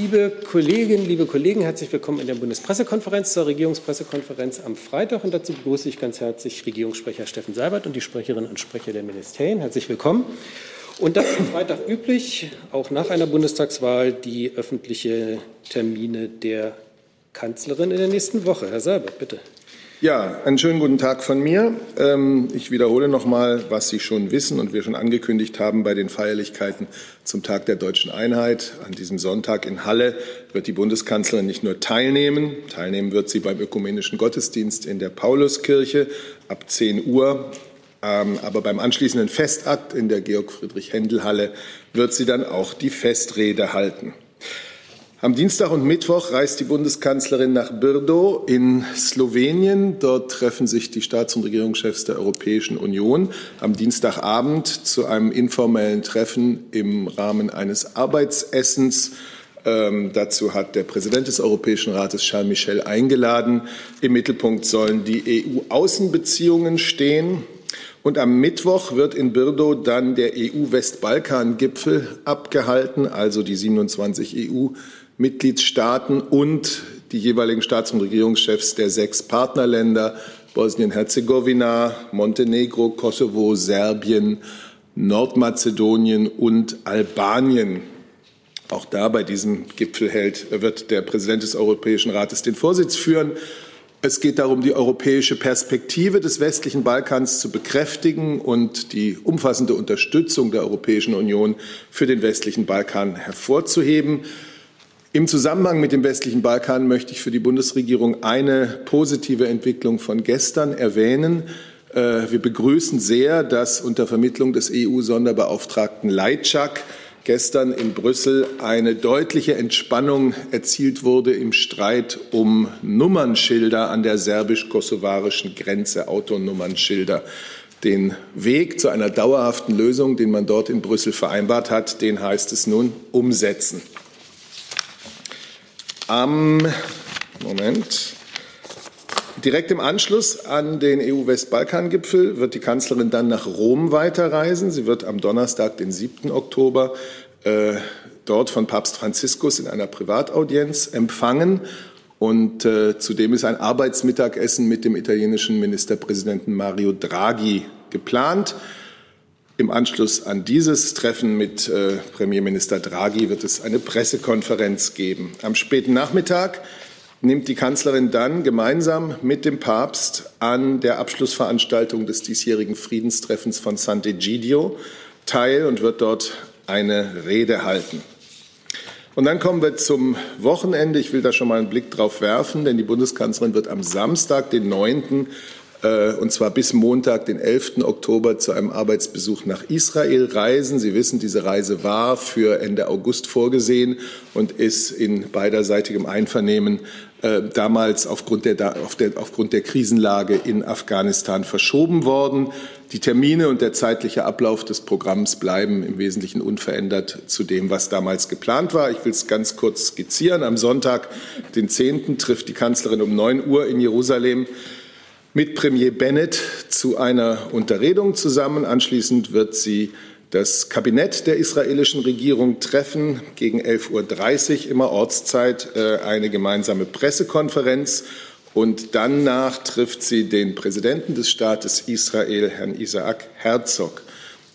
Liebe Kolleginnen, liebe Kollegen, herzlich willkommen in der Bundespressekonferenz zur Regierungspressekonferenz am Freitag. Und dazu begrüße ich ganz herzlich Regierungssprecher Steffen Seibert und die Sprecherinnen und Sprecher der Ministerien. Herzlich willkommen. Und dann am Freitag üblich, auch nach einer Bundestagswahl, die öffentlichen Termine der Kanzlerin in der nächsten Woche. Herr Seibert, bitte. Ja, einen schönen guten Tag von mir. Ähm, ich wiederhole noch mal, was Sie schon wissen und wir schon angekündigt haben bei den Feierlichkeiten zum Tag der deutschen Einheit. An diesem Sonntag in Halle wird die Bundeskanzlerin nicht nur teilnehmen, teilnehmen wird sie beim ökumenischen Gottesdienst in der Pauluskirche ab 10 Uhr. Ähm, aber beim anschließenden Festakt in der Georg-Friedrich-Händel-Halle wird sie dann auch die Festrede halten. Am Dienstag und Mittwoch reist die Bundeskanzlerin nach Brdo in Slowenien. Dort treffen sich die Staats- und Regierungschefs der Europäischen Union am Dienstagabend zu einem informellen Treffen im Rahmen eines Arbeitsessens. Ähm, dazu hat der Präsident des Europäischen Rates Charles Michel eingeladen. Im Mittelpunkt sollen die EU-Außenbeziehungen stehen. Und am Mittwoch wird in Birdo dann der EU-Westbalkan-Gipfel abgehalten, also die 27 EU Mitgliedstaaten und die jeweiligen Staats- und Regierungschefs der sechs Partnerländer Bosnien-Herzegowina, Montenegro, Kosovo, Serbien, Nordmazedonien und Albanien. Auch da bei diesem Gipfel hält, wird der Präsident des Europäischen Rates den Vorsitz führen. Es geht darum, die europäische Perspektive des westlichen Balkans zu bekräftigen und die umfassende Unterstützung der Europäischen Union für den westlichen Balkan hervorzuheben. Im Zusammenhang mit dem westlichen Balkan möchte ich für die Bundesregierung eine positive Entwicklung von gestern erwähnen. Äh, wir begrüßen sehr, dass unter Vermittlung des EU-Sonderbeauftragten Leitschak gestern in Brüssel eine deutliche Entspannung erzielt wurde im Streit um Nummernschilder an der serbisch-kosovarischen Grenze, Autonummernschilder. Den Weg zu einer dauerhaften Lösung, den man dort in Brüssel vereinbart hat, den heißt es nun umsetzen. Am Moment. Direkt im Anschluss an den EU-Westbalkan-Gipfel wird die Kanzlerin dann nach Rom weiterreisen. Sie wird am Donnerstag, den 7. Oktober, äh, dort von Papst Franziskus in einer Privataudienz empfangen. Und äh, zudem ist ein Arbeitsmittagessen mit dem italienischen Ministerpräsidenten Mario Draghi geplant. Im Anschluss an dieses Treffen mit äh, Premierminister Draghi wird es eine Pressekonferenz geben. Am späten Nachmittag nimmt die Kanzlerin dann gemeinsam mit dem Papst an der Abschlussveranstaltung des diesjährigen Friedenstreffens von Sant'Egidio teil und wird dort eine Rede halten. Und dann kommen wir zum Wochenende. Ich will da schon mal einen Blick drauf werfen, denn die Bundeskanzlerin wird am Samstag, den 9 äh, und zwar bis Montag, den 11. Oktober, zu einem Arbeitsbesuch nach Israel reisen. Sie wissen, diese Reise war für Ende August vorgesehen und ist in beiderseitigem Einvernehmen äh, damals aufgrund der, auf der, aufgrund der Krisenlage in Afghanistan verschoben worden. Die Termine und der zeitliche Ablauf des Programms bleiben im Wesentlichen unverändert zu dem, was damals geplant war. Ich will es ganz kurz skizzieren. Am Sonntag, den 10., trifft die Kanzlerin um 9 Uhr in Jerusalem mit Premier Bennett zu einer Unterredung zusammen. Anschließend wird sie das Kabinett der israelischen Regierung treffen. Gegen 11.30 Uhr immer Ortszeit äh, eine gemeinsame Pressekonferenz. Und danach trifft sie den Präsidenten des Staates Israel, Herrn Isaac Herzog.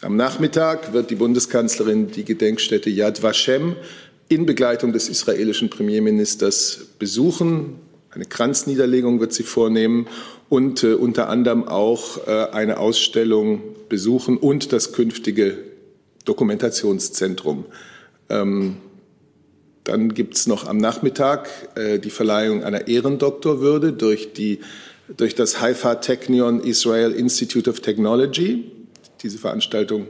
Am Nachmittag wird die Bundeskanzlerin die Gedenkstätte Yad Vashem in Begleitung des israelischen Premierministers besuchen. Eine Kranzniederlegung wird sie vornehmen und äh, unter anderem auch äh, eine Ausstellung besuchen und das künftige Dokumentationszentrum. Ähm, dann gibt es noch am Nachmittag äh, die Verleihung einer Ehrendoktorwürde durch, die, durch das Haifa Technion Israel Institute of Technology. Diese Veranstaltung,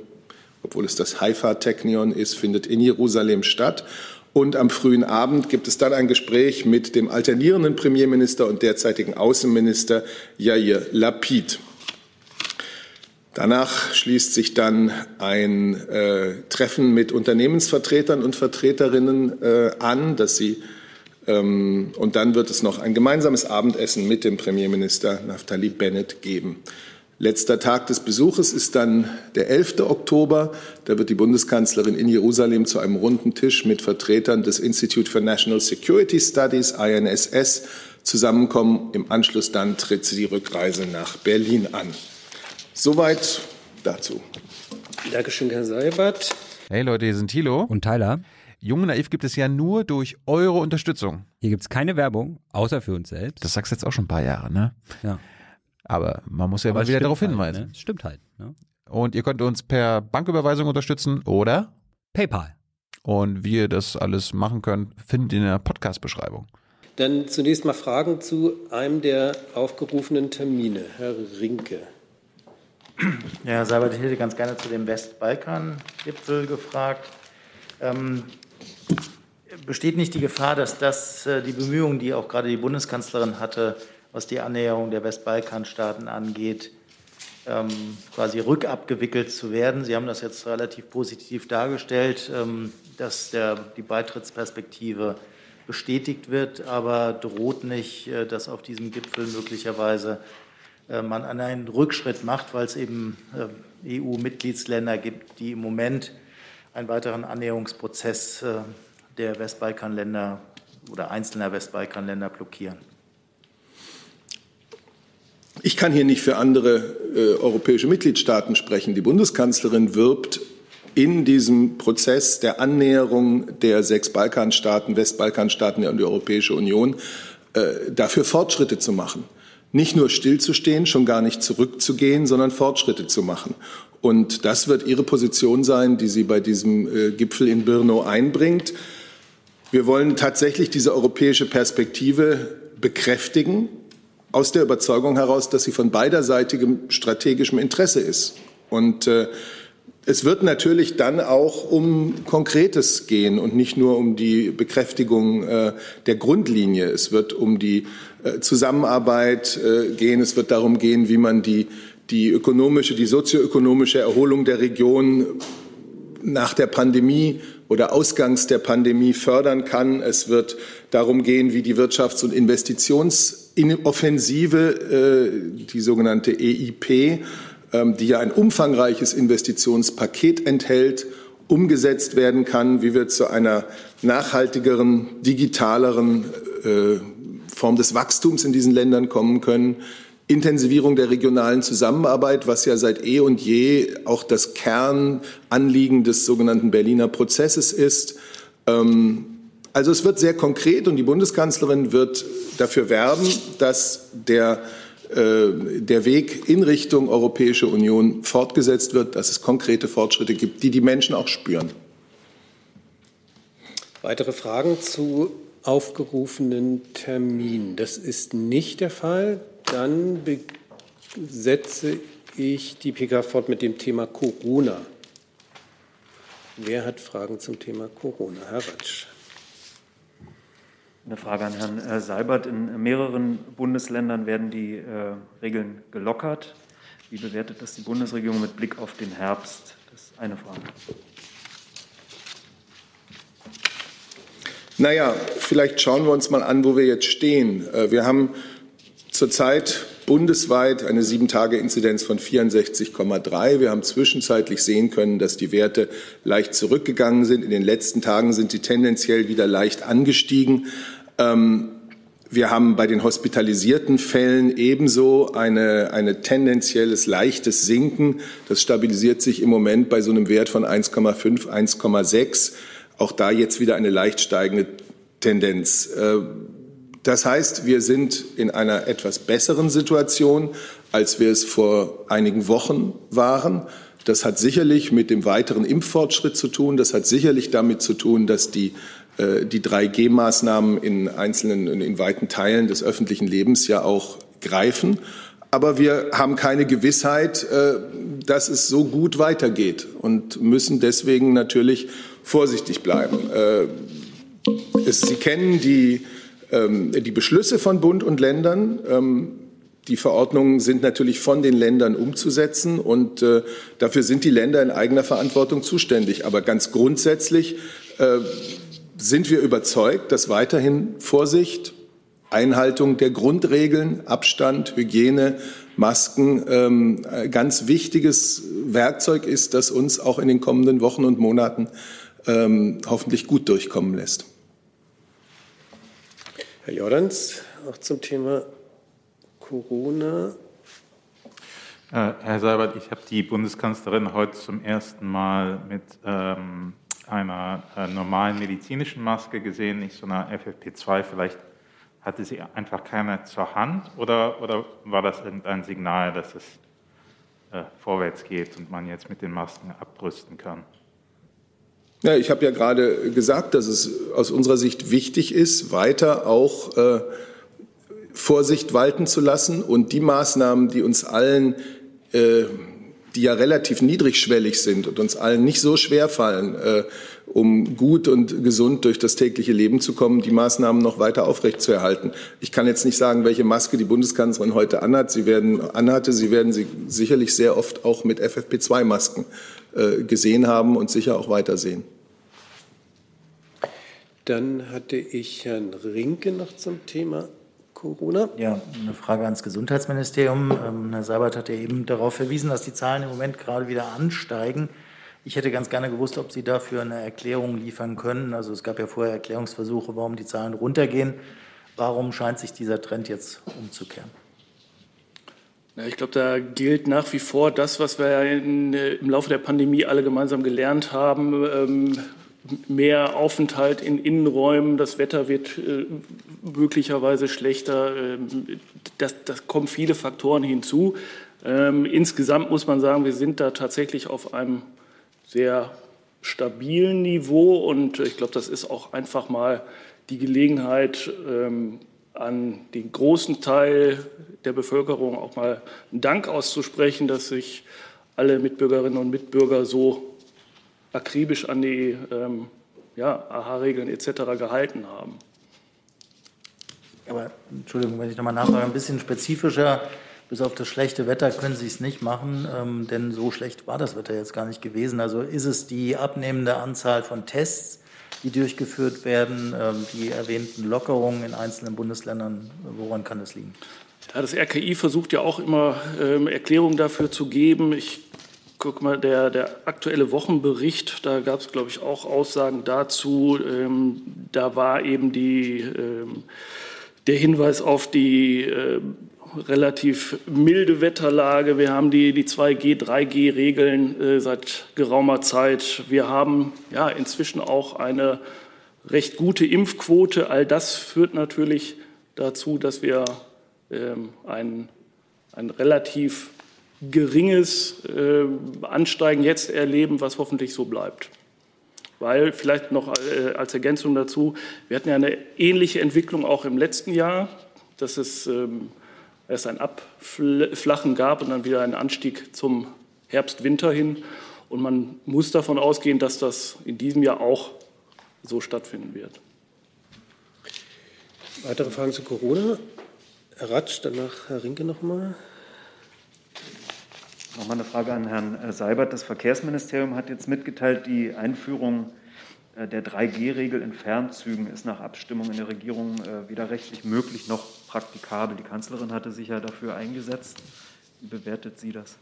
obwohl es das Haifa Technion ist, findet in Jerusalem statt. Und am frühen Abend gibt es dann ein Gespräch mit dem alternierenden Premierminister und derzeitigen Außenminister Yair Lapid. Danach schließt sich dann ein äh, Treffen mit Unternehmensvertretern und Vertreterinnen äh, an, dass sie ähm, und dann wird es noch ein gemeinsames Abendessen mit dem Premierminister Naftali Bennett geben. Letzter Tag des Besuches ist dann der 11. Oktober. Da wird die Bundeskanzlerin in Jerusalem zu einem runden Tisch mit Vertretern des Institute for National Security Studies, INSS, zusammenkommen. Im Anschluss dann tritt sie die Rückreise nach Berlin an. Soweit dazu. Dankeschön, Herr Seibert. Hey Leute, hier sind Thilo. Und Tyler. Jung und Naiv gibt es ja nur durch eure Unterstützung. Hier gibt es keine Werbung, außer für uns selbst. Das sagst du jetzt auch schon ein paar Jahre, ne? Ja. Aber man muss ja Aber mal es wieder darauf halt, hinweisen. Ne? Stimmt halt. Ne? Und ihr könnt uns per Banküberweisung unterstützen oder PayPal. und wie ihr das alles machen könnt, findet ihr in der Podcast-Beschreibung. Dann zunächst mal Fragen zu einem der aufgerufenen Termine. Herr Rinke. Ja, Herr Seibert, ich hätte ganz gerne zu dem Westbalkan-Gipfel gefragt. Ähm, besteht nicht die Gefahr, dass das äh, die Bemühungen, die auch gerade die Bundeskanzlerin hatte, was die Annäherung der Westbalkanstaaten angeht, ähm, quasi rückabgewickelt zu werden? Sie haben das jetzt relativ positiv dargestellt, ähm, dass der, die Beitrittsperspektive bestätigt wird, aber droht nicht, äh, dass auf diesem Gipfel möglicherweise äh, man einen Rückschritt macht, weil es eben äh, EU-Mitgliedsländer gibt, die im Moment einen weiteren Annäherungsprozess äh, der Westbalkanländer oder einzelner Westbalkanländer blockieren. Ich kann hier nicht für andere äh, europäische Mitgliedstaaten sprechen. Die Bundeskanzlerin wirbt in diesem Prozess der Annäherung der sechs Balkanstaaten, Westbalkanstaaten an die Europäische Union, äh, dafür Fortschritte zu machen. Nicht nur stillzustehen, schon gar nicht zurückzugehen, sondern Fortschritte zu machen. Und das wird ihre Position sein, die sie bei diesem äh, Gipfel in Birno einbringt. Wir wollen tatsächlich diese europäische Perspektive bekräftigen, aus der Überzeugung heraus, dass sie von beiderseitigem strategischem Interesse ist. Und äh, es wird natürlich dann auch um Konkretes gehen und nicht nur um die Bekräftigung äh, der Grundlinie. Es wird um die äh, Zusammenarbeit äh, gehen. Es wird darum gehen, wie man die, die ökonomische, die sozioökonomische Erholung der Region nach der Pandemie oder ausgangs der Pandemie fördern kann. Es wird darum gehen, wie die Wirtschafts- und Investitionsoffensive, äh, die sogenannte EIP, ähm, die ja ein umfangreiches Investitionspaket enthält, umgesetzt werden kann, wie wir zu einer nachhaltigeren, digitaleren äh, Form des Wachstums in diesen Ländern kommen können. Intensivierung der regionalen Zusammenarbeit, was ja seit eh und je auch das Kernanliegen des sogenannten Berliner Prozesses ist. Ähm, also es wird sehr konkret und die Bundeskanzlerin wird dafür werben, dass der, äh, der Weg in Richtung Europäische Union fortgesetzt wird, dass es konkrete Fortschritte gibt, die die Menschen auch spüren. Weitere Fragen zu aufgerufenen Terminen? Das ist nicht der Fall. Dann setze ich die PK fort mit dem Thema Corona. Wer hat Fragen zum Thema Corona? Herr Ratsch. Eine Frage an Herrn äh, Seibert. In mehreren Bundesländern werden die äh, Regeln gelockert. Wie bewertet das die Bundesregierung mit Blick auf den Herbst? Das ist eine Frage. Naja, vielleicht schauen wir uns mal an, wo wir jetzt stehen. Äh, wir haben zurzeit bundesweit eine Sieben-Tage-Inzidenz von 64,3. Wir haben zwischenzeitlich sehen können, dass die Werte leicht zurückgegangen sind. In den letzten Tagen sind sie tendenziell wieder leicht angestiegen. Ähm, wir haben bei den hospitalisierten Fällen ebenso eine, eine tendenzielles leichtes Sinken. Das stabilisiert sich im Moment bei so einem Wert von 1,5, 1,6. Auch da jetzt wieder eine leicht steigende Tendenz. Äh, das heißt, wir sind in einer etwas besseren Situation, als wir es vor einigen Wochen waren. Das hat sicherlich mit dem weiteren Impffortschritt zu tun. Das hat sicherlich damit zu tun, dass die, äh, die 3G-Maßnahmen in einzelnen, in weiten Teilen des öffentlichen Lebens ja auch greifen. Aber wir haben keine Gewissheit, äh, dass es so gut weitergeht und müssen deswegen natürlich vorsichtig bleiben. Äh, Sie kennen die die Beschlüsse von Bund und Ländern. Ähm, die Verordnungen sind natürlich von den Ländern umzusetzen und äh, dafür sind die Länder in eigener Verantwortung zuständig. Aber ganz grundsätzlich äh, sind wir überzeugt, dass weiterhin Vorsicht, Einhaltung der Grundregeln, Abstand, Hygiene Masken ähm, ein ganz wichtiges Werkzeug ist, das uns auch in den kommenden Wochen und Monaten ähm, hoffentlich gut durchkommen lässt. Herr Jordans, auch zum Thema Corona. Äh, Herr Seibert, ich habe die Bundeskanzlerin heute zum ersten Mal mit ähm, einer äh, normalen medizinischen Maske gesehen, nicht so einer FFP2. Vielleicht hatte sie einfach keine zur Hand oder, oder war das irgendein Signal, dass es äh, vorwärts geht und man jetzt mit den Masken abrüsten kann? Ja, ich habe ja gerade gesagt, dass es aus unserer Sicht wichtig ist, weiter auch äh, Vorsicht walten zu lassen und die Maßnahmen, die uns allen äh, die ja relativ niedrigschwellig sind und uns allen nicht so schwer fallen, äh, um gut und gesund durch das tägliche Leben zu kommen, die Maßnahmen noch weiter aufrechtzuerhalten. Ich kann jetzt nicht sagen, welche Maske die Bundeskanzlerin heute anhat. Sie werden, anhatte. Sie werden sie sicherlich sehr oft auch mit FFP2-Masken äh, gesehen haben und sicher auch weitersehen. Dann hatte ich Herrn Rinke noch zum Thema Corona. Ja, eine Frage ans Gesundheitsministerium. Ähm, Herr Seibert hat ja eben darauf verwiesen, dass die Zahlen im Moment gerade wieder ansteigen. Ich hätte ganz gerne gewusst, ob Sie dafür eine Erklärung liefern können. Also es gab ja vorher Erklärungsversuche, warum die Zahlen runtergehen. Warum scheint sich dieser Trend jetzt umzukehren? Ja, ich glaube, da gilt nach wie vor das, was wir in, äh, im Laufe der Pandemie alle gemeinsam gelernt haben. Ähm, mehr Aufenthalt in Innenräumen, das Wetter wird äh, möglicherweise schlechter. Ähm, das, das kommen viele Faktoren hinzu. Ähm, insgesamt muss man sagen, wir sind da tatsächlich auf einem sehr stabilen Niveau und ich glaube, das ist auch einfach mal die Gelegenheit, ähm, an den großen Teil der Bevölkerung auch mal einen Dank auszusprechen, dass sich alle Mitbürgerinnen und Mitbürger so akribisch an die ähm, ja, AHA-Regeln etc. gehalten haben. Aber Entschuldigung, wenn ich nochmal nachfrage, ein bisschen spezifischer. Bis auf das schlechte Wetter können Sie es nicht machen, ähm, denn so schlecht war das Wetter jetzt gar nicht gewesen. Also ist es die abnehmende Anzahl von Tests, die durchgeführt werden, ähm, die erwähnten Lockerungen in einzelnen Bundesländern? Woran kann das liegen? Ja, das RKI versucht ja auch immer ähm, Erklärungen dafür zu geben. Ich guck mal, der, der aktuelle Wochenbericht, da gab es, glaube ich, auch Aussagen dazu. Ähm, da war eben die, ähm, der Hinweis auf die äh, relativ milde Wetterlage. Wir haben die, die 2G, 3G-Regeln äh, seit geraumer Zeit. Wir haben ja inzwischen auch eine recht gute Impfquote. All das führt natürlich dazu, dass wir ähm, ein, ein relativ geringes äh, Ansteigen jetzt erleben, was hoffentlich so bleibt. Weil vielleicht noch äh, als Ergänzung dazu, wir hatten ja eine ähnliche Entwicklung auch im letzten Jahr, dass es ähm, erst ein Abflachen gab und dann wieder einen Anstieg zum Herbst-Winter hin. Und man muss davon ausgehen, dass das in diesem Jahr auch so stattfinden wird. Weitere Fragen zu Corona? Herr Ratsch, danach Herr Rinke nochmal. Nochmal eine Frage an Herrn äh, Seibert. Das Verkehrsministerium hat jetzt mitgeteilt, die Einführung äh, der 3G-Regel in Fernzügen ist nach Abstimmung in der Regierung äh, weder rechtlich möglich noch praktikabel. Die Kanzlerin hatte sich ja dafür eingesetzt. Wie bewertet sie das?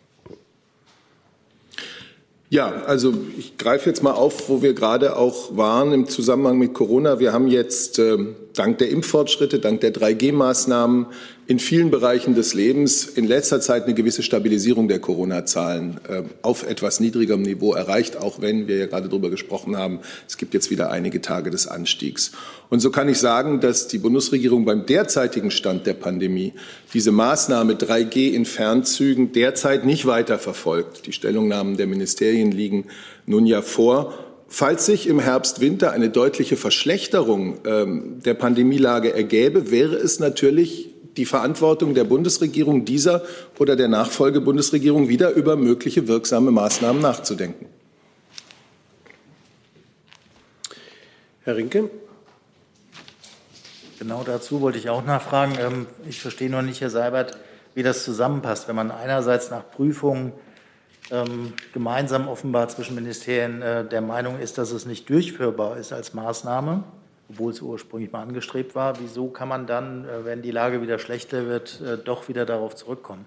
Ja, also ich greife jetzt mal auf, wo wir gerade auch waren im Zusammenhang mit Corona. Wir haben jetzt äh, dank der Impffortschritte, dank der 3G-Maßnahmen in vielen Bereichen des Lebens in letzter Zeit eine gewisse Stabilisierung der Corona-Zahlen äh, auf etwas niedrigerem Niveau erreicht, auch wenn wir ja gerade darüber gesprochen haben, es gibt jetzt wieder einige Tage des Anstiegs. Und so kann ich sagen, dass die Bundesregierung beim derzeitigen Stand der Pandemie diese Maßnahme 3G in Fernzügen derzeit nicht weiter verfolgt. Die Stellungnahmen der Ministerien liegen nun ja vor. Falls sich im Herbst, Winter eine deutliche Verschlechterung ähm, der Pandemielage ergäbe, wäre es natürlich die Verantwortung der Bundesregierung, dieser oder der Nachfolgebundesregierung wieder über mögliche wirksame Maßnahmen nachzudenken. Herr Rinke. Genau dazu wollte ich auch nachfragen. Ähm, ich verstehe noch nicht, Herr Seibert, wie das zusammenpasst, wenn man einerseits nach Prüfungen ähm, gemeinsam offenbar zwischen Ministerien äh, der Meinung ist, dass es nicht durchführbar ist als Maßnahme obwohl es ursprünglich mal angestrebt war. Wieso kann man dann, äh, wenn die Lage wieder schlechter wird, äh, doch wieder darauf zurückkommen?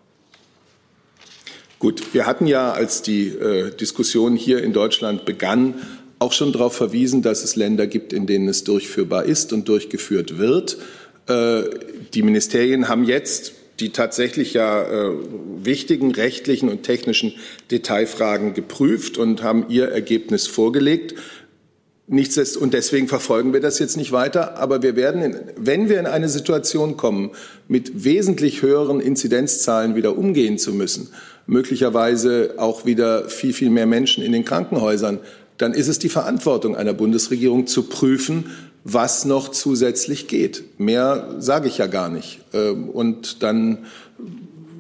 Gut, wir hatten ja, als die äh, Diskussion hier in Deutschland begann, auch schon darauf verwiesen, dass es Länder gibt, in denen es durchführbar ist und durchgeführt wird. Äh, die Ministerien haben jetzt die tatsächlich ja äh, wichtigen rechtlichen und technischen Detailfragen geprüft und haben ihr Ergebnis vorgelegt. Nichtsdest und deswegen verfolgen wir das jetzt nicht weiter. Aber wir werden, in, wenn wir in eine Situation kommen, mit wesentlich höheren Inzidenzzahlen wieder umgehen zu müssen, möglicherweise auch wieder viel, viel mehr Menschen in den Krankenhäusern, dann ist es die Verantwortung einer Bundesregierung zu prüfen, was noch zusätzlich geht. Mehr sage ich ja gar nicht. Ähm, und dann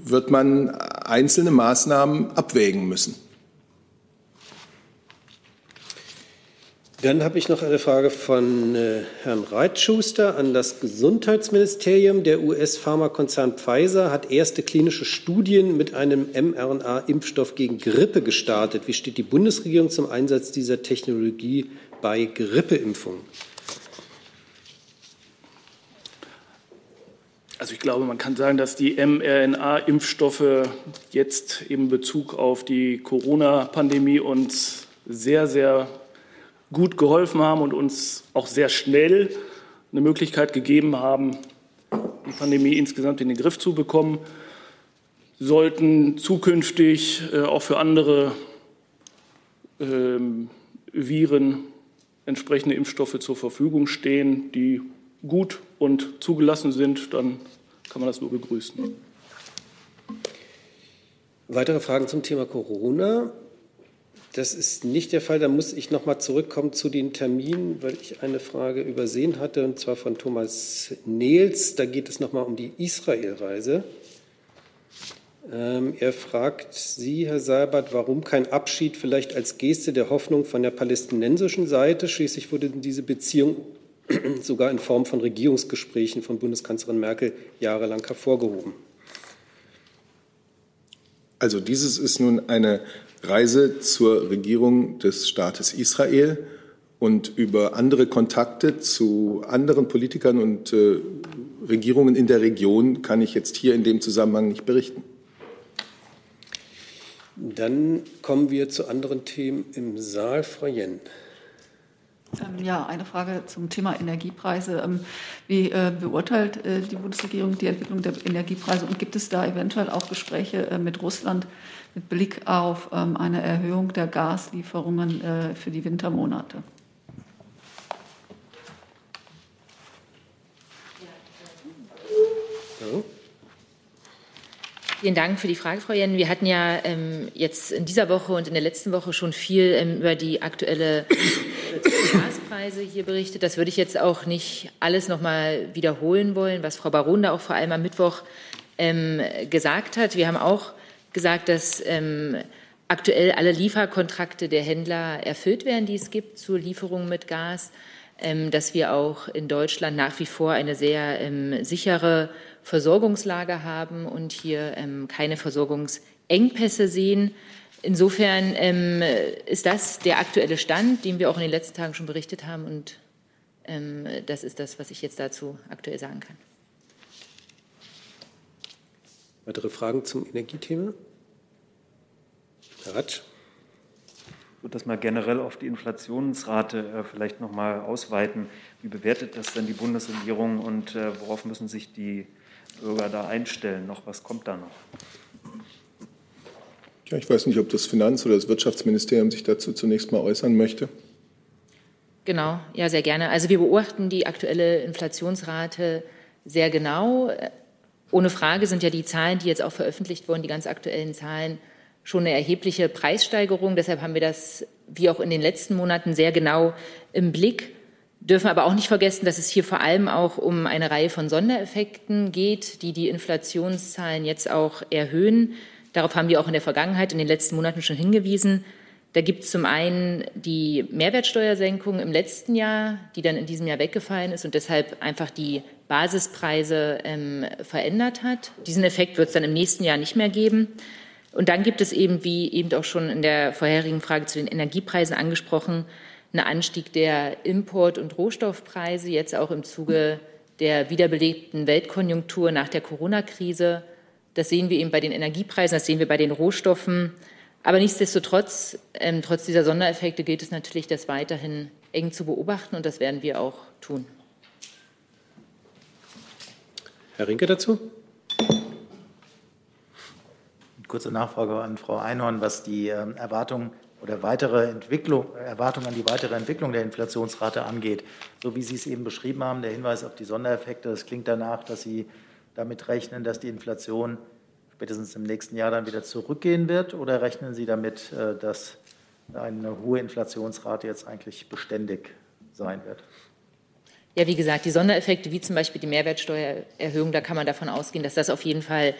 wird man einzelne Maßnahmen abwägen müssen. Dann habe ich noch eine Frage von äh, Herrn Reitschuster an das Gesundheitsministerium. Der US-Pharmakonzern Pfizer hat erste klinische Studien mit einem mRNA-Impfstoff gegen Grippe gestartet. Wie steht die Bundesregierung zum Einsatz dieser Technologie bei Grippeimpfungen? Also ich glaube, man kann sagen, dass die mRNA-Impfstoffe jetzt in Bezug auf die Corona-Pandemie uns sehr, sehr gut geholfen haben und uns auch sehr schnell eine Möglichkeit gegeben haben, die Pandemie insgesamt in den Griff zu bekommen, sollten zukünftig äh, auch für andere ähm, Viren entsprechende Impfstoffe zur Verfügung stehen, die gut und zugelassen sind, dann kann man das nur begrüßen. Weitere Fragen zum Thema Corona? Das ist nicht der Fall. Da muss ich noch mal zurückkommen zu den Terminen, weil ich eine Frage übersehen hatte, und zwar von Thomas Nehls. Da geht es noch mal um die Israelreise. Ähm, er fragt Sie, Herr Seibert, warum kein Abschied vielleicht als Geste der Hoffnung von der palästinensischen Seite? Schließlich wurde diese Beziehung sogar in Form von Regierungsgesprächen von Bundeskanzlerin Merkel jahrelang hervorgehoben. Also dieses ist nun eine Reise zur Regierung des Staates Israel und über andere Kontakte zu anderen Politikern und äh, Regierungen in der Region kann ich jetzt hier in dem Zusammenhang nicht berichten. Dann kommen wir zu anderen Themen im Saal. Frau Jen. Ähm, ja, eine Frage zum Thema Energiepreise. Ähm, wie äh, beurteilt äh, die Bundesregierung die Entwicklung der Energiepreise und gibt es da eventuell auch Gespräche äh, mit Russland mit Blick auf ähm, eine Erhöhung der Gaslieferungen für die Wintermonate? Vielen Dank für die Frage, Frau Jen. Wir hatten ja ähm, jetzt in dieser Woche und in der letzten Woche schon viel ähm, über die aktuelle Gaspreise hier berichtet. Das würde ich jetzt auch nicht alles noch mal wiederholen wollen, was Frau Baron da auch vor allem am Mittwoch ähm, gesagt hat. Wir haben auch gesagt, dass ähm, aktuell alle Lieferkontrakte der Händler erfüllt werden, die es gibt zur Lieferung mit Gas, ähm, dass wir auch in Deutschland nach wie vor eine sehr ähm, sichere Versorgungslage haben und hier ähm, keine Versorgungsengpässe sehen. Insofern ähm, ist das der aktuelle Stand, den wir auch in den letzten Tagen schon berichtet haben. Und ähm, das ist das, was ich jetzt dazu aktuell sagen kann. Weitere Fragen zum Energiethema? Herr Ratsch. Ich würde das mal generell auf die Inflationsrate äh, vielleicht noch mal ausweiten. Wie bewertet das denn die Bundesregierung und äh, worauf müssen sich die Bürger da einstellen? Noch was kommt da noch? Ja, ich weiß nicht, ob das Finanz- oder das Wirtschaftsministerium sich dazu zunächst mal äußern möchte. Genau, ja, sehr gerne. Also wir beobachten die aktuelle Inflationsrate sehr genau. Ohne Frage sind ja die Zahlen, die jetzt auch veröffentlicht wurden, die ganz aktuellen Zahlen, schon eine erhebliche Preissteigerung. Deshalb haben wir das, wie auch in den letzten Monaten, sehr genau im Blick dürfen aber auch nicht vergessen, dass es hier vor allem auch um eine Reihe von Sondereffekten geht, die die Inflationszahlen jetzt auch erhöhen. Darauf haben wir auch in der Vergangenheit, in den letzten Monaten schon hingewiesen. Da gibt es zum einen die Mehrwertsteuersenkung im letzten Jahr, die dann in diesem Jahr weggefallen ist und deshalb einfach die Basispreise ähm, verändert hat. Diesen Effekt wird es dann im nächsten Jahr nicht mehr geben. Und dann gibt es eben, wie eben auch schon in der vorherigen Frage zu den Energiepreisen angesprochen, einen Anstieg der Import- und Rohstoffpreise, jetzt auch im Zuge der wiederbelebten Weltkonjunktur nach der Corona-Krise. Das sehen wir eben bei den Energiepreisen, das sehen wir bei den Rohstoffen. Aber nichtsdestotrotz, ähm, trotz dieser Sondereffekte gilt es natürlich, das weiterhin eng zu beobachten und das werden wir auch tun. Herr Rinke dazu? Kurze Nachfrage an Frau Einhorn, was die ähm, Erwartungen oder weitere Entwicklung, Erwartungen an die weitere Entwicklung der Inflationsrate angeht. So wie Sie es eben beschrieben haben, der Hinweis auf die Sondereffekte, das klingt danach, dass Sie damit rechnen, dass die Inflation spätestens im nächsten Jahr dann wieder zurückgehen wird? Oder rechnen Sie damit, äh, dass eine hohe Inflationsrate jetzt eigentlich beständig sein wird? Ja, wie gesagt, die Sondereffekte wie zum Beispiel die Mehrwertsteuererhöhung, da kann man davon ausgehen, dass das auf jeden Fall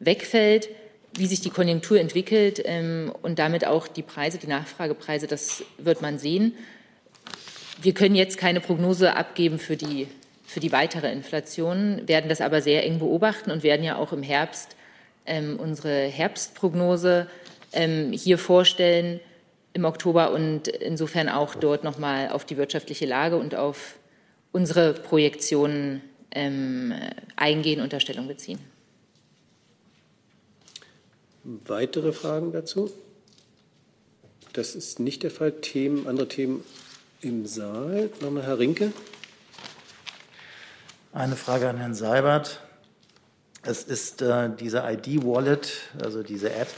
wegfällt wie sich die Konjunktur entwickelt ähm, und damit auch die Preise, die Nachfragepreise, das wird man sehen. Wir können jetzt keine Prognose abgeben für die, für die weitere Inflation, werden das aber sehr eng beobachten und werden ja auch im Herbst ähm, unsere Herbstprognose ähm, hier vorstellen im Oktober und insofern auch dort nochmal auf die wirtschaftliche Lage und auf unsere Projektionen ähm, eingehen und Stellung beziehen. Weitere Fragen dazu? Das ist nicht der Fall. Themen, andere Themen im Saal. Nochmal Herr Rinke. Eine Frage an Herrn Seibert. Es ist äh, diese ID-Wallet, also diese App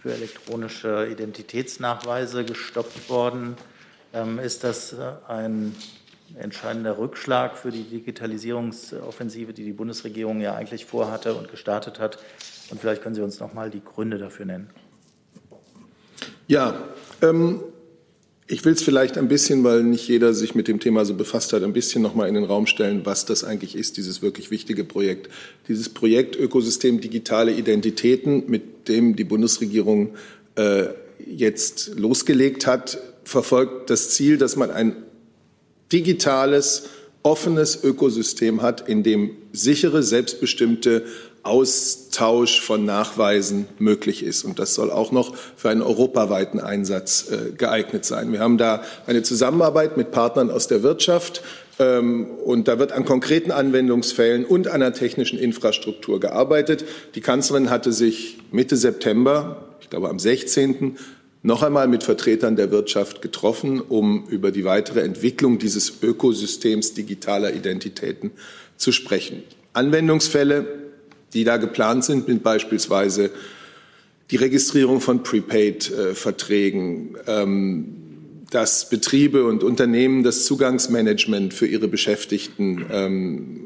für elektronische Identitätsnachweise gestoppt worden. Ähm, ist das äh, ein entscheidender Rückschlag für die Digitalisierungsoffensive, die die Bundesregierung ja eigentlich vorhatte und gestartet hat? Und vielleicht können Sie uns noch mal die Gründe dafür nennen. Ja, ähm, ich will es vielleicht ein bisschen, weil nicht jeder sich mit dem Thema so befasst hat, ein bisschen noch mal in den Raum stellen, was das eigentlich ist, dieses wirklich wichtige Projekt. Dieses Projekt Ökosystem Digitale Identitäten, mit dem die Bundesregierung äh, jetzt losgelegt hat, verfolgt das Ziel, dass man ein digitales, offenes Ökosystem hat, in dem sichere, selbstbestimmte Austausch von Nachweisen möglich ist. Und das soll auch noch für einen europaweiten Einsatz äh, geeignet sein. Wir haben da eine Zusammenarbeit mit Partnern aus der Wirtschaft. Ähm, und da wird an konkreten Anwendungsfällen und der technischen Infrastruktur gearbeitet. Die Kanzlerin hatte sich Mitte September, ich glaube am 16., noch einmal mit Vertretern der Wirtschaft getroffen, um über die weitere Entwicklung dieses Ökosystems digitaler Identitäten zu sprechen. Anwendungsfälle die da geplant sind, sind beispielsweise die Registrierung von Prepaid-Verträgen, ähm, dass Betriebe und Unternehmen das Zugangsmanagement für ihre Beschäftigten ähm,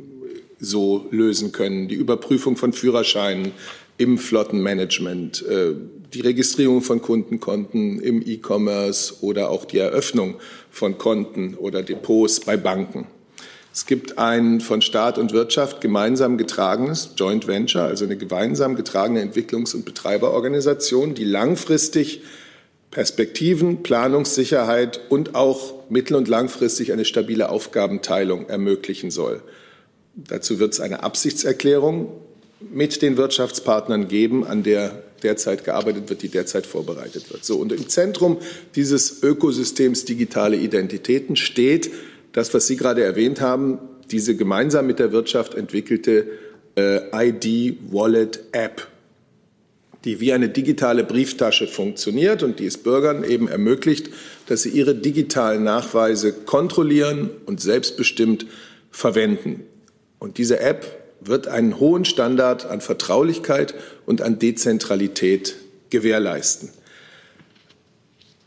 so lösen können, die Überprüfung von Führerscheinen im Flottenmanagement, äh, die Registrierung von Kundenkonten im E-Commerce oder auch die Eröffnung von Konten oder Depots bei Banken. Es gibt ein von Staat und Wirtschaft gemeinsam getragenes Joint Venture, also eine gemeinsam getragene Entwicklungs- und Betreiberorganisation, die langfristig Perspektiven, Planungssicherheit und auch mittel- und langfristig eine stabile Aufgabenteilung ermöglichen soll. Dazu wird es eine Absichtserklärung mit den Wirtschaftspartnern geben, an der derzeit gearbeitet wird, die derzeit vorbereitet wird. So, und im Zentrum dieses Ökosystems digitale Identitäten steht das, was Sie gerade erwähnt haben, diese gemeinsam mit der Wirtschaft entwickelte äh, ID-Wallet-App, die wie eine digitale Brieftasche funktioniert und die es Bürgern eben ermöglicht, dass sie ihre digitalen Nachweise kontrollieren und selbstbestimmt verwenden. Und diese App wird einen hohen Standard an Vertraulichkeit und an Dezentralität gewährleisten.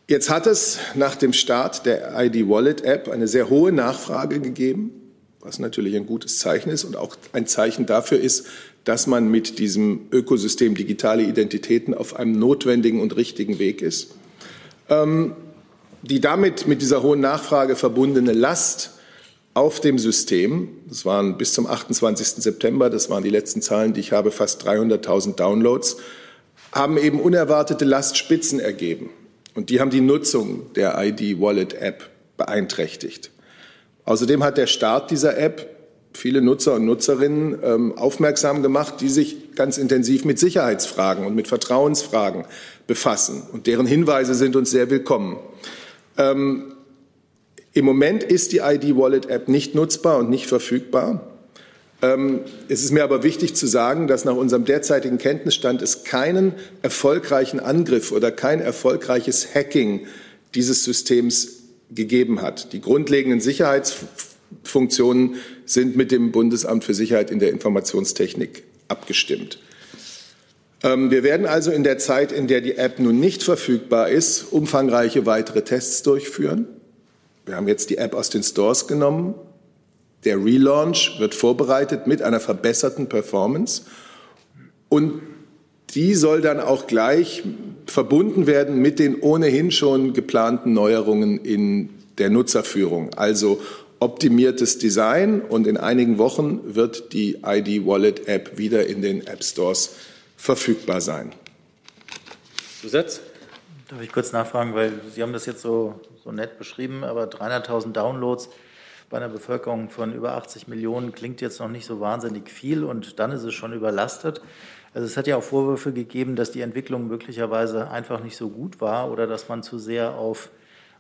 Jetzt hat es nach dem Start der ID Wallet App eine sehr hohe Nachfrage gegeben, was natürlich ein gutes Zeichen ist und auch ein Zeichen dafür ist, dass man mit diesem Ökosystem digitale Identitäten auf einem notwendigen und richtigen Weg ist. Ähm, die damit mit dieser hohen Nachfrage verbundene Last auf dem System, das waren bis zum 28. September, das waren die letzten Zahlen, die ich habe, fast 300.000 Downloads, haben eben unerwartete Lastspitzen ergeben. Und die haben die Nutzung der ID Wallet App beeinträchtigt. Außerdem hat der Start dieser App viele Nutzer und Nutzerinnen ähm, aufmerksam gemacht, die sich ganz intensiv mit Sicherheitsfragen und mit Vertrauensfragen befassen. Und deren Hinweise sind uns sehr willkommen. Ähm, Im Moment ist die ID Wallet App nicht nutzbar und nicht verfügbar. Ähm, es ist mir aber wichtig zu sagen, dass nach unserem derzeitigen Kenntnisstand es keinen erfolgreichen Angriff oder kein erfolgreiches Hacking dieses Systems gegeben hat. Die grundlegenden Sicherheitsfunktionen sind mit dem Bundesamt für Sicherheit in der Informationstechnik abgestimmt. Ähm, wir werden also in der Zeit, in der die App nun nicht verfügbar ist, umfangreiche weitere Tests durchführen. Wir haben jetzt die App aus den Stores genommen. Der Relaunch wird vorbereitet mit einer verbesserten Performance. Und die soll dann auch gleich verbunden werden mit den ohnehin schon geplanten Neuerungen in der Nutzerführung. Also optimiertes Design und in einigen Wochen wird die ID Wallet App wieder in den App Stores verfügbar sein. Zusatz? Darf ich kurz nachfragen, weil Sie haben das jetzt so, so nett beschrieben, aber 300.000 Downloads bei einer Bevölkerung von über 80 Millionen klingt jetzt noch nicht so wahnsinnig viel und dann ist es schon überlastet. Also es hat ja auch Vorwürfe gegeben, dass die Entwicklung möglicherweise einfach nicht so gut war oder dass man zu sehr auf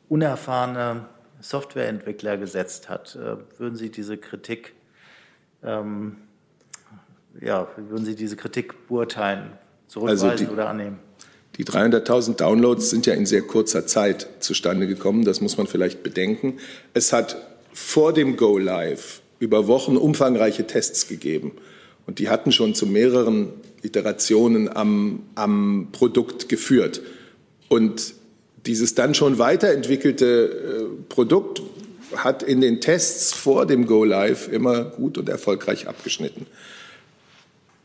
unerfahrene Softwareentwickler gesetzt hat. Äh, würden Sie diese Kritik ähm, ja, würden Sie diese Kritik beurteilen, zurückweisen also die, oder annehmen? Die 300.000 Downloads sind ja in sehr kurzer Zeit zustande gekommen. Das muss man vielleicht bedenken. Es hat vor dem Go Live über Wochen umfangreiche Tests gegeben. Und die hatten schon zu mehreren Iterationen am, am Produkt geführt. Und dieses dann schon weiterentwickelte äh, Produkt hat in den Tests vor dem Go Live immer gut und erfolgreich abgeschnitten.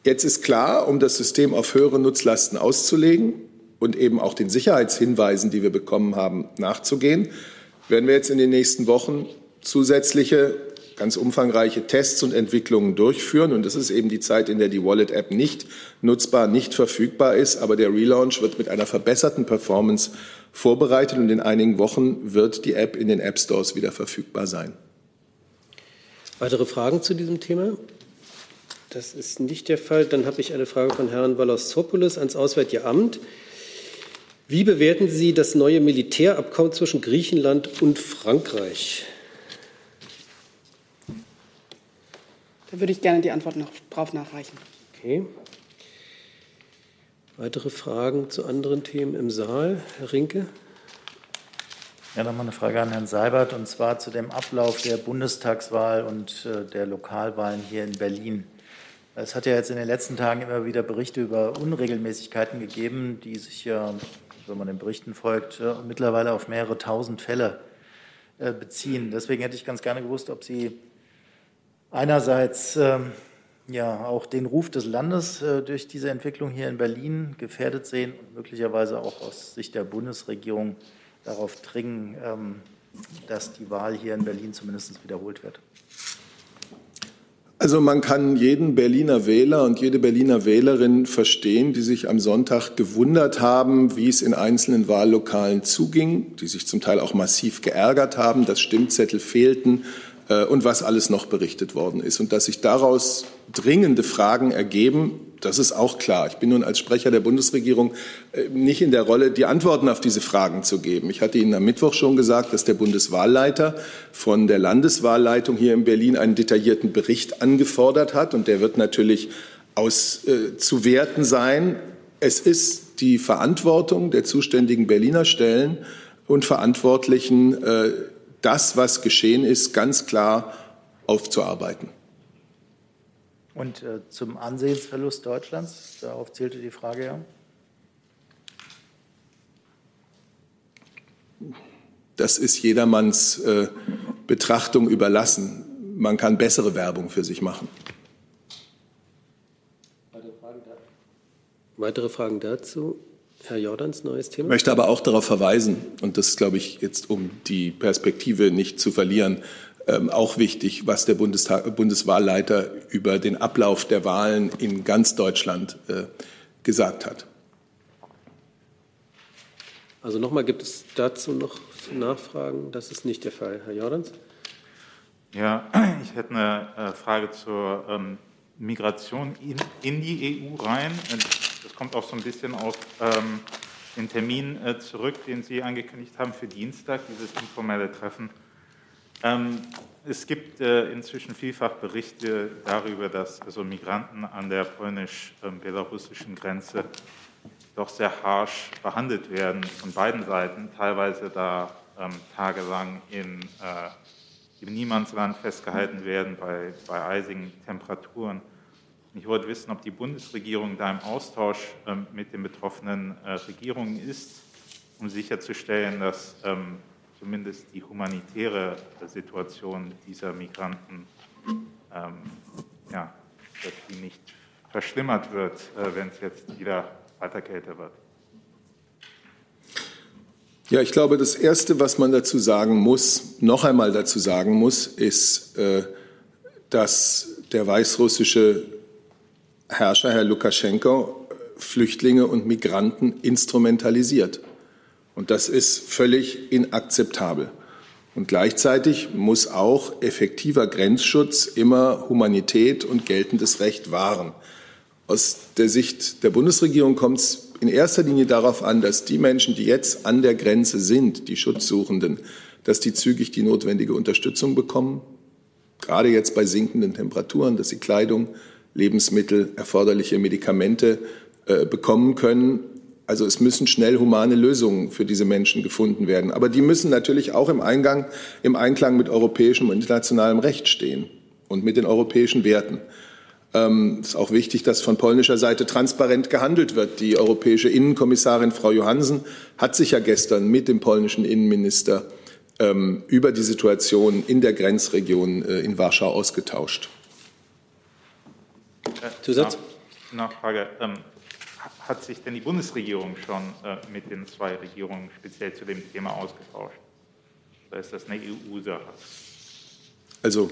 Jetzt ist klar, um das System auf höhere Nutzlasten auszulegen und eben auch den Sicherheitshinweisen, die wir bekommen haben, nachzugehen, werden wir jetzt in den nächsten Wochen zusätzliche ganz umfangreiche Tests und Entwicklungen durchführen. Und das ist eben die Zeit, in der die Wallet-App nicht nutzbar, nicht verfügbar ist. Aber der Relaunch wird mit einer verbesserten Performance vorbereitet und in einigen Wochen wird die App in den App Stores wieder verfügbar sein. Weitere Fragen zu diesem Thema? Das ist nicht der Fall. Dann habe ich eine Frage von Herrn Valassopoulos ans Auswärtige Amt. Wie bewerten Sie das neue Militärabkommen zwischen Griechenland und Frankreich? Da würde ich gerne die Antwort noch drauf nachreichen. Okay. Weitere Fragen zu anderen Themen im Saal? Herr Rinke? Ja, nochmal eine Frage an Herrn Seibert, und zwar zu dem Ablauf der Bundestagswahl und äh, der Lokalwahlen hier in Berlin. Es hat ja jetzt in den letzten Tagen immer wieder Berichte über Unregelmäßigkeiten gegeben, die sich ja, wenn man den Berichten folgt, mittlerweile auf mehrere tausend Fälle äh, beziehen. Deswegen hätte ich ganz gerne gewusst, ob Sie einerseits ähm, ja auch den Ruf des Landes äh, durch diese Entwicklung hier in Berlin gefährdet sehen und möglicherweise auch aus Sicht der Bundesregierung darauf dringen, ähm, dass die Wahl hier in Berlin zumindest wiederholt wird. Also man kann jeden Berliner Wähler und jede Berliner Wählerin verstehen, die sich am Sonntag gewundert haben, wie es in einzelnen Wahllokalen zuging, die sich zum Teil auch massiv geärgert haben, dass Stimmzettel fehlten und was alles noch berichtet worden ist. Und dass sich daraus dringende Fragen ergeben, das ist auch klar. Ich bin nun als Sprecher der Bundesregierung äh, nicht in der Rolle, die Antworten auf diese Fragen zu geben. Ich hatte Ihnen am Mittwoch schon gesagt, dass der Bundeswahlleiter von der Landeswahlleitung hier in Berlin einen detaillierten Bericht angefordert hat. Und der wird natürlich aus, äh, sein. Es ist die Verantwortung der zuständigen Berliner Stellen und Verantwortlichen, äh, das, was geschehen ist, ganz klar aufzuarbeiten. Und äh, zum Ansehensverlust Deutschlands, darauf zählte die Frage ja. Das ist jedermanns äh, Betrachtung überlassen. Man kann bessere Werbung für sich machen. Weitere Fragen dazu? Herr Jordans, neues Thema. Ich möchte aber auch darauf verweisen, und das ist, glaube ich, jetzt um die Perspektive nicht zu verlieren, ähm, auch wichtig, was der Bundestag, Bundeswahlleiter über den Ablauf der Wahlen in ganz Deutschland äh, gesagt hat. Also nochmal, gibt es dazu noch Nachfragen? Das ist nicht der Fall. Herr Jordans? Ja, ich hätte eine äh, Frage zur ähm, Migration in, in, die EU rein. Kommt auch so ein bisschen auf ähm, den Termin äh, zurück, den Sie angekündigt haben für Dienstag, dieses informelle Treffen ähm, es gibt äh, inzwischen vielfach Berichte darüber, dass also Migranten an der polnisch-belarussischen Grenze doch sehr harsch behandelt werden von beiden Seiten, teilweise da ähm, tagelang in, äh, im Niemandsland festgehalten werden bei, bei eisigen Temperaturen. Ich wollte wissen, ob die Bundesregierung da im Austausch ähm, mit den betroffenen äh, Regierungen ist, um sicherzustellen, dass ähm, zumindest die humanitäre Situation dieser Migranten ähm, ja, dass die nicht verschlimmert wird, äh, wenn es jetzt wieder weiter kälter wird. Ja, ich glaube, das Erste, was man dazu sagen muss, noch einmal dazu sagen muss, ist, äh, dass der weißrussische Herrscher, Herr Lukaschenko, Flüchtlinge und Migranten instrumentalisiert. Und das ist völlig inakzeptabel. Und gleichzeitig muss auch effektiver Grenzschutz immer Humanität und geltendes Recht wahren. Aus der Sicht der Bundesregierung kommt es in erster Linie darauf an, dass die Menschen, die jetzt an der Grenze sind, die Schutzsuchenden, dass die zügig die notwendige Unterstützung bekommen, gerade jetzt bei sinkenden Temperaturen, dass sie Kleidung, Lebensmittel, erforderliche Medikamente äh, bekommen können. Also es müssen schnell humane Lösungen für diese Menschen gefunden werden. Aber die müssen natürlich auch im, Eingang, im Einklang mit europäischem und internationalem Recht stehen und mit den europäischen Werten. Ähm, es ist auch wichtig, dass von polnischer Seite transparent gehandelt wird. Die europäische Innenkommissarin Frau Johansen hat sich ja gestern mit dem polnischen Innenminister ähm, über die Situation in der Grenzregion äh, in Warschau ausgetauscht. Zusatz? Nachfrage. Ähm, hat sich denn die Bundesregierung schon äh, mit den zwei Regierungen speziell zu dem Thema ausgetauscht? Oder ist das eine EU-Sache? Also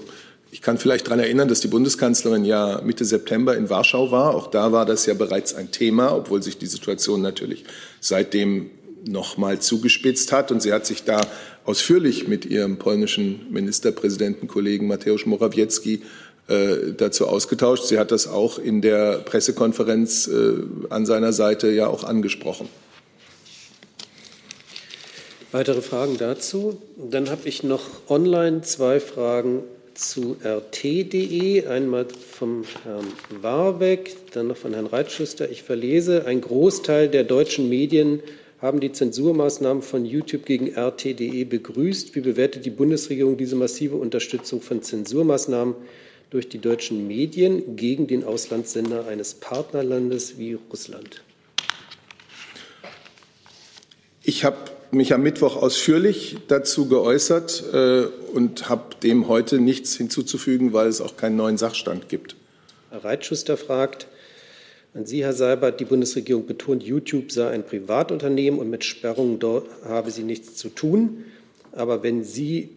ich kann vielleicht daran erinnern, dass die Bundeskanzlerin ja Mitte September in Warschau war. Auch da war das ja bereits ein Thema, obwohl sich die Situation natürlich seitdem noch mal zugespitzt hat. Und sie hat sich da ausführlich mit ihrem polnischen Ministerpräsidentenkollegen Mateusz Morawiecki äh, dazu ausgetauscht. Sie hat das auch in der Pressekonferenz äh, an seiner Seite ja auch angesprochen. Weitere Fragen dazu? Dann habe ich noch online zwei Fragen zu rt.de, einmal vom Herrn Warbeck, dann noch von Herrn Reitschuster. Ich verlese, ein Großteil der deutschen Medien haben die Zensurmaßnahmen von YouTube gegen rt.de begrüßt. Wie bewertet die Bundesregierung diese massive Unterstützung von Zensurmaßnahmen durch die deutschen Medien gegen den Auslandssender eines Partnerlandes wie Russland? Ich habe mich am Mittwoch ausführlich dazu geäußert äh, und habe dem heute nichts hinzuzufügen, weil es auch keinen neuen Sachstand gibt. Herr Reitschuster fragt an Sie, Herr Seibert, die Bundesregierung betont, YouTube sei ein Privatunternehmen und mit Sperrungen dort habe sie nichts zu tun. Aber wenn sie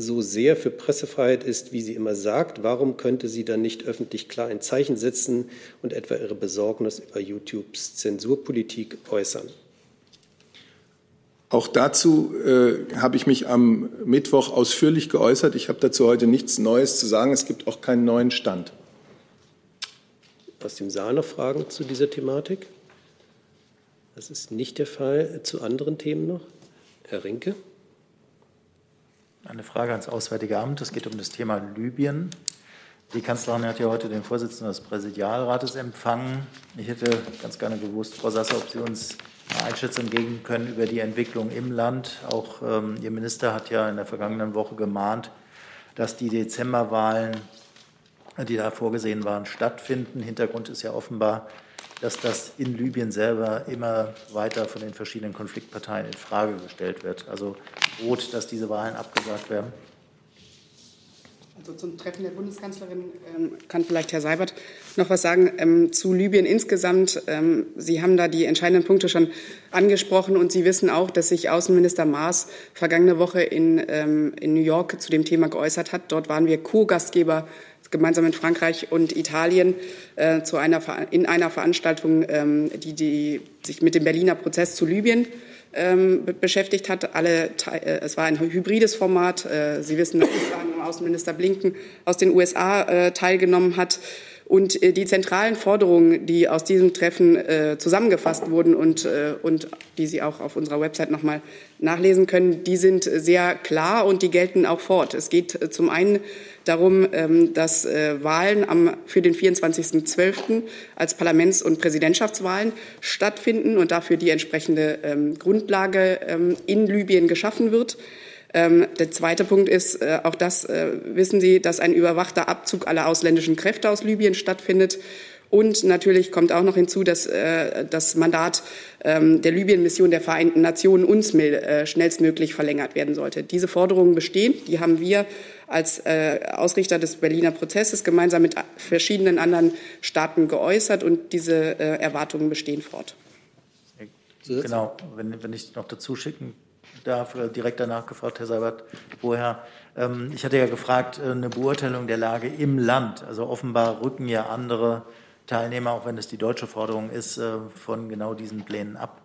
so sehr für Pressefreiheit ist, wie sie immer sagt, warum könnte sie dann nicht öffentlich klar ein Zeichen setzen und etwa ihre Besorgnis über YouTubes Zensurpolitik äußern? Auch dazu äh, habe ich mich am Mittwoch ausführlich geäußert. Ich habe dazu heute nichts Neues zu sagen. Es gibt auch keinen neuen Stand. Aus dem Saal noch Fragen zu dieser Thematik? Das ist nicht der Fall. Zu anderen Themen noch? Herr Rinke. Eine Frage ans Auswärtige Amt. Es geht um das Thema Libyen. Die Kanzlerin hat ja heute den Vorsitzenden des Präsidialrates empfangen. Ich hätte ganz gerne gewusst, Frau Sasser, ob Sie uns eine Einschätzung geben können über die Entwicklung im Land. Auch ähm, Ihr Minister hat ja in der vergangenen Woche gemahnt, dass die Dezemberwahlen, die da vorgesehen waren, stattfinden. Hintergrund ist ja offenbar, dass das in Libyen selber immer weiter von den verschiedenen Konfliktparteien in Frage gestellt wird. Also droht, dass diese Wahlen abgesagt werden. Also zum Treffen der Bundeskanzlerin ähm, kann vielleicht Herr Seibert noch was sagen ähm, zu Libyen insgesamt. Ähm, Sie haben da die entscheidenden Punkte schon angesprochen und Sie wissen auch, dass sich Außenminister Maas vergangene Woche in, ähm, in New York zu dem Thema geäußert hat. Dort waren wir Co-Gastgeber gemeinsam mit Frankreich und Italien äh, zu einer, in einer Veranstaltung, ähm, die, die sich mit dem Berliner Prozess zu Libyen ähm, beschäftigt hat. Alle, äh, es war ein hybrides Format. Äh, Sie wissen, dass Außenminister Blinken aus den USA äh, teilgenommen hat. Und äh, die zentralen Forderungen, die aus diesem Treffen äh, zusammengefasst wurden und, äh, und die Sie auch auf unserer Website nochmal nachlesen können, die sind sehr klar und die gelten auch fort. Es geht äh, zum einen darum, ähm, dass äh, Wahlen am, für den 24.12. als Parlaments- und Präsidentschaftswahlen stattfinden und dafür die entsprechende ähm, Grundlage ähm, in Libyen geschaffen wird. Ähm, der zweite Punkt ist, äh, auch das äh, wissen Sie, dass ein überwachter Abzug aller ausländischen Kräfte aus Libyen stattfindet. Und natürlich kommt auch noch hinzu, dass äh, das Mandat ähm, der Libyen-Mission der Vereinten Nationen UNSMIL äh, schnellstmöglich verlängert werden sollte. Diese Forderungen bestehen. Die haben wir als äh, Ausrichter des Berliner Prozesses gemeinsam mit verschiedenen anderen Staaten geäußert. Und diese äh, Erwartungen bestehen fort. Genau, wenn, wenn ich noch dazu schicken äh, direkt danach gefragt, Herr Seibert, woher. Ähm, ich hatte ja gefragt, äh, eine Beurteilung der Lage im Land. Also offenbar rücken ja andere Teilnehmer, auch wenn es die deutsche Forderung ist, äh, von genau diesen Plänen ab.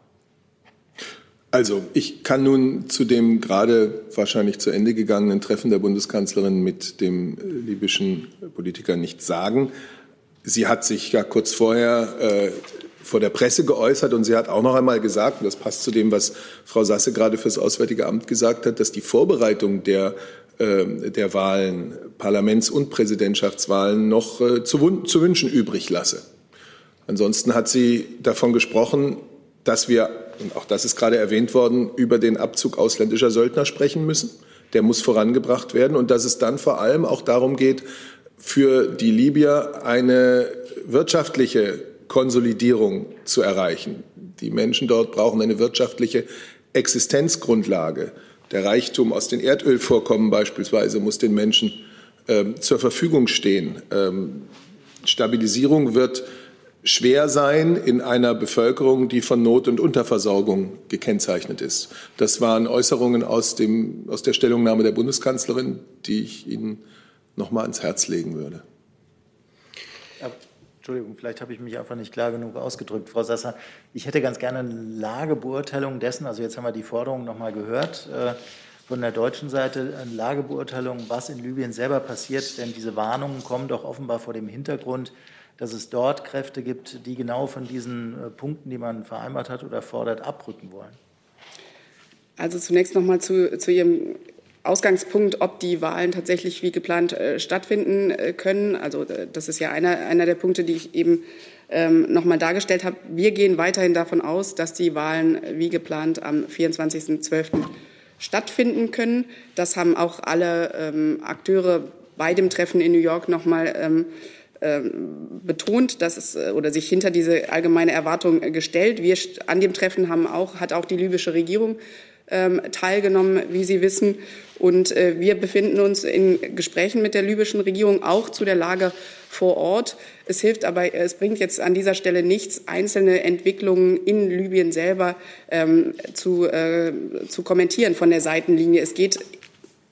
Also ich kann nun zu dem gerade wahrscheinlich zu Ende gegangenen Treffen der Bundeskanzlerin mit dem libyschen Politiker nichts sagen. Sie hat sich ja kurz vorher äh, vor der Presse geäußert und sie hat auch noch einmal gesagt, und das passt zu dem, was Frau Sasse gerade fürs Auswärtige Amt gesagt hat, dass die Vorbereitung der, äh, der Wahlen, Parlaments- und Präsidentschaftswahlen noch äh, zu, zu wünschen übrig lasse. Ansonsten hat sie davon gesprochen, dass wir, und auch das ist gerade erwähnt worden, über den Abzug ausländischer Söldner sprechen müssen. Der muss vorangebracht werden und dass es dann vor allem auch darum geht, für die Libyer eine wirtschaftliche Konsolidierung zu erreichen. Die Menschen dort brauchen eine wirtschaftliche Existenzgrundlage. Der Reichtum aus den Erdölvorkommen beispielsweise muss den Menschen äh, zur Verfügung stehen. Ähm, Stabilisierung wird schwer sein in einer Bevölkerung, die von Not und Unterversorgung gekennzeichnet ist. Das waren Äußerungen aus, dem, aus der Stellungnahme der Bundeskanzlerin, die ich Ihnen noch mal ans Herz legen würde. Entschuldigung, vielleicht habe ich mich einfach nicht klar genug ausgedrückt, Frau Sasser. Ich hätte ganz gerne eine Lagebeurteilung dessen, also jetzt haben wir die Forderung noch mal gehört, äh, von der deutschen Seite eine Lagebeurteilung, was in Libyen selber passiert, denn diese Warnungen kommen doch offenbar vor dem Hintergrund, dass es dort Kräfte gibt, die genau von diesen äh, Punkten, die man vereinbart hat oder fordert, abrücken wollen. Also zunächst noch mal zu, zu Ihrem Ausgangspunkt, ob die Wahlen tatsächlich wie geplant äh, stattfinden äh, können. Also äh, das ist ja einer, einer der Punkte, die ich eben ähm, noch mal dargestellt habe. Wir gehen weiterhin davon aus, dass die Wahlen wie geplant am 24.12. stattfinden können. Das haben auch alle ähm, Akteure bei dem Treffen in New York noch mal ähm, ähm betont, dass es äh, oder sich hinter diese allgemeine Erwartung gestellt. Wir an dem Treffen haben auch hat auch die libysche Regierung teilgenommen, wie Sie wissen. Und äh, wir befinden uns in Gesprächen mit der libyschen Regierung auch zu der Lage vor Ort. Es hilft aber, es bringt jetzt an dieser Stelle nichts, einzelne Entwicklungen in Libyen selber ähm, zu, äh, zu kommentieren von der Seitenlinie. Es geht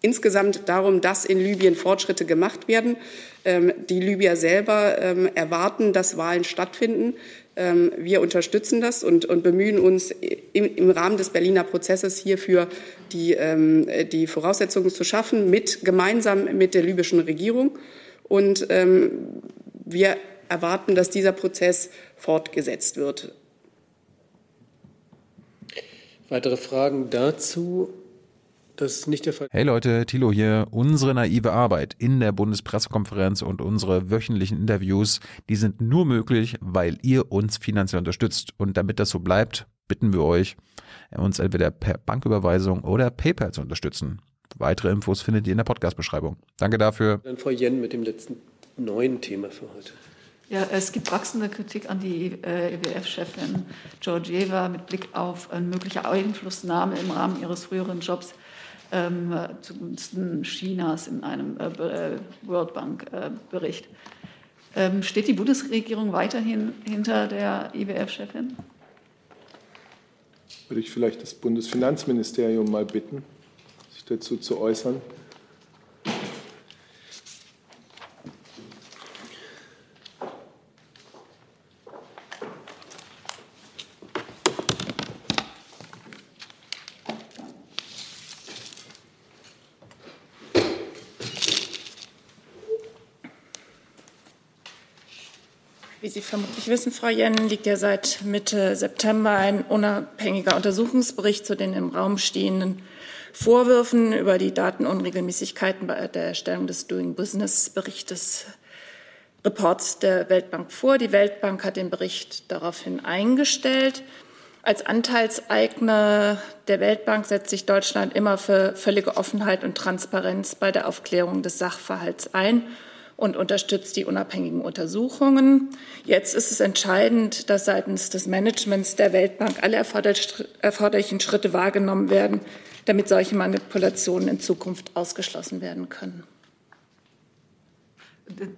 insgesamt darum, dass in Libyen Fortschritte gemacht werden. Ähm, die Libyer selber ähm, erwarten, dass Wahlen stattfinden. Ähm, wir unterstützen das und, und bemühen uns im, im, Rahmen des Berliner Prozesses hierfür die, ähm, die Voraussetzungen zu schaffen, mit, gemeinsam mit der libyschen Regierung. Und ähm, wir erwarten, dass dieser Prozess fortgesetzt wird. Weitere Fragen dazu? Das ist nicht der Fall. Hey Leute, Thilo hier. Unsere naive Arbeit in der Bundespressekonferenz und unsere wöchentlichen Interviews, die sind nur möglich, weil ihr uns finanziell unterstützt. Und damit das so bleibt, bitten wir euch, uns entweder per Banküberweisung oder PayPal zu unterstützen. Weitere Infos findet ihr in der Podcast-Beschreibung. Danke dafür. Dann Frau Jen mit dem letzten neuen Thema für heute. Ja, es gibt wachsende Kritik an die äh, EWF-Chefin Georgieva mit Blick auf eine mögliche Einflussnahme im Rahmen ihres früheren Jobs ähm, zugunsten Chinas in einem äh, äh World Bank-Bericht. Äh, ähm, steht die Bundesregierung weiterhin hinter der IWF-Chefin? Würde ich vielleicht das Bundesfinanzministerium mal bitten, sich dazu zu äußern. Vermutlich wissen, Frau Jen, liegt ja seit Mitte September ein unabhängiger Untersuchungsbericht zu den im Raum stehenden Vorwürfen über die Datenunregelmäßigkeiten bei der Erstellung des Doing Business Berichtes Reports der Weltbank vor. Die Weltbank hat den Bericht daraufhin eingestellt. Als Anteilseigner der Weltbank setzt sich Deutschland immer für völlige Offenheit und Transparenz bei der Aufklärung des Sachverhalts ein und unterstützt die unabhängigen Untersuchungen. Jetzt ist es entscheidend, dass seitens des Managements der Weltbank alle erforderlichen Schritte wahrgenommen werden, damit solche Manipulationen in Zukunft ausgeschlossen werden können.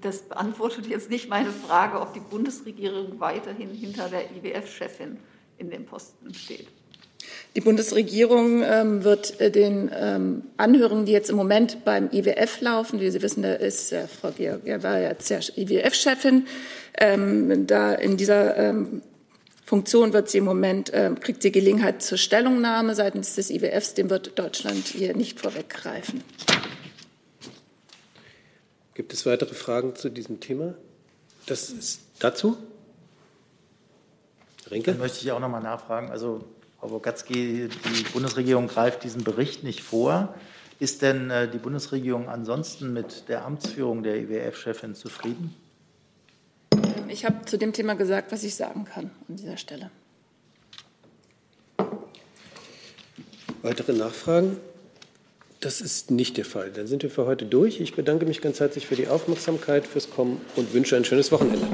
Das beantwortet jetzt nicht meine Frage, ob die Bundesregierung weiterhin hinter der IWF-Chefin in dem Posten steht. Die Bundesregierung ähm, wird äh, den ähm, Anhörungen, die jetzt im Moment beim IWF laufen, wie Sie wissen, da ist äh, Frau Georg, war jetzt ja IWF-Chefin, ähm, da in dieser ähm, Funktion wird sie im Moment, ähm, kriegt sie Gelegenheit zur Stellungnahme seitens des IWFs, dem wird Deutschland hier nicht vorweggreifen. Gibt es weitere Fragen zu diesem Thema? Das ist dazu? Rinke? Dann möchte ich auch noch mal nachfragen. Also, Frau Bogatzki, die Bundesregierung greift diesen Bericht nicht vor. Ist denn äh, die Bundesregierung ansonsten mit der Amtsführung der IWF-Chefin zufrieden? Ähm, ich habe zu dem Thema gesagt, was ich sagen kann an dieser Stelle. Weitere Nachfragen? Das ist nicht der Fall. Dann sind wir für heute durch. Ich bedanke mich ganz herzlich für die Aufmerksamkeit, fürs Kommen und wünsche ein schönes Wochenende.